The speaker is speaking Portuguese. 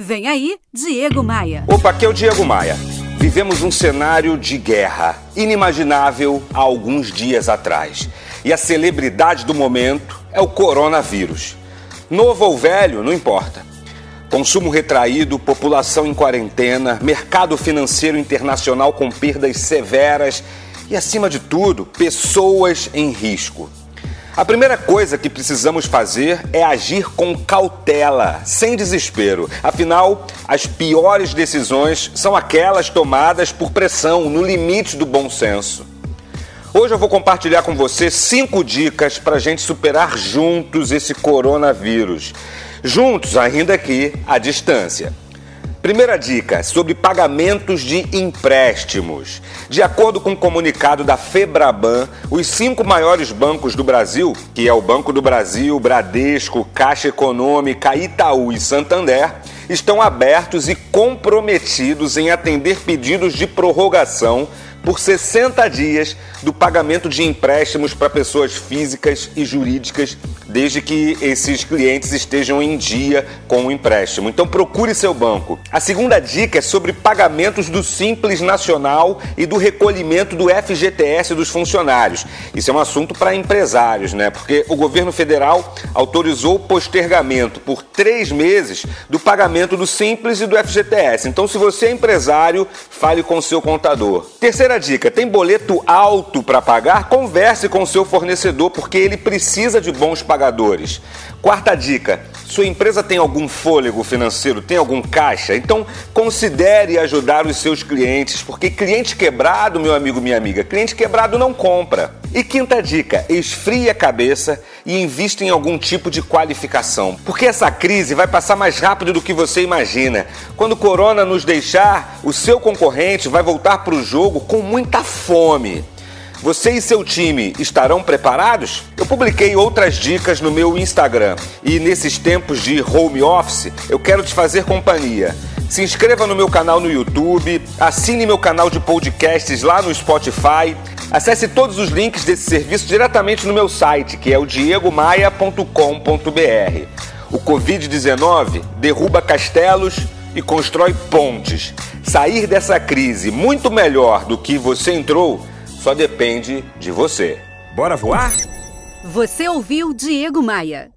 Vem aí, Diego Maia. Opa, aqui é o Diego Maia. Vivemos um cenário de guerra inimaginável há alguns dias atrás. E a celebridade do momento é o coronavírus. Novo ou velho, não importa. Consumo retraído, população em quarentena, mercado financeiro internacional com perdas severas e, acima de tudo, pessoas em risco. A primeira coisa que precisamos fazer é agir com cautela, sem desespero. Afinal, as piores decisões são aquelas tomadas por pressão, no limite do bom senso. Hoje eu vou compartilhar com você cinco dicas para a gente superar juntos esse coronavírus. Juntos, ainda aqui, à distância. Primeira dica sobre pagamentos de empréstimos. De acordo com o um comunicado da Febraban, os cinco maiores bancos do Brasil, que é o Banco do Brasil, Bradesco, Caixa Econômica, Itaú e Santander, estão abertos e comprometidos em atender pedidos de prorrogação por 60 dias do pagamento de empréstimos para pessoas físicas e jurídicas, desde que esses clientes estejam em dia com o empréstimo. Então procure seu banco. A segunda dica é sobre pagamentos do Simples Nacional e do recolhimento do FGTS dos funcionários. Isso é um assunto para empresários, né? Porque o governo federal autorizou o postergamento por três meses do pagamento do Simples e do FGTS. Então, se você é empresário, fale com seu contador. Terceira dica: tem boleto alto para pagar? Converse com seu fornecedor, porque ele precisa de bons pagadores. Quarta dica: sua empresa tem algum fôlego financeiro, tem algum caixa? Então considere ajudar os seus clientes, porque cliente quebrado, meu amigo, minha amiga, cliente quebrado não compra. E quinta dica: esfrie a cabeça e invista em algum tipo de qualificação, porque essa crise vai passar mais rápido do que você imagina. Quando o corona nos deixar, o seu concorrente vai voltar para o jogo com muita fome. Você e seu time estarão preparados? Eu publiquei outras dicas no meu Instagram e nesses tempos de home office eu quero te fazer companhia. Se inscreva no meu canal no YouTube, assine meu canal de podcasts lá no Spotify, acesse todos os links desse serviço diretamente no meu site, que é o diegomaia.com.br. O Covid-19 derruba castelos e constrói pontes. Sair dessa crise muito melhor do que você entrou só depende de você. Bora voar? Você ouviu Diego Maia.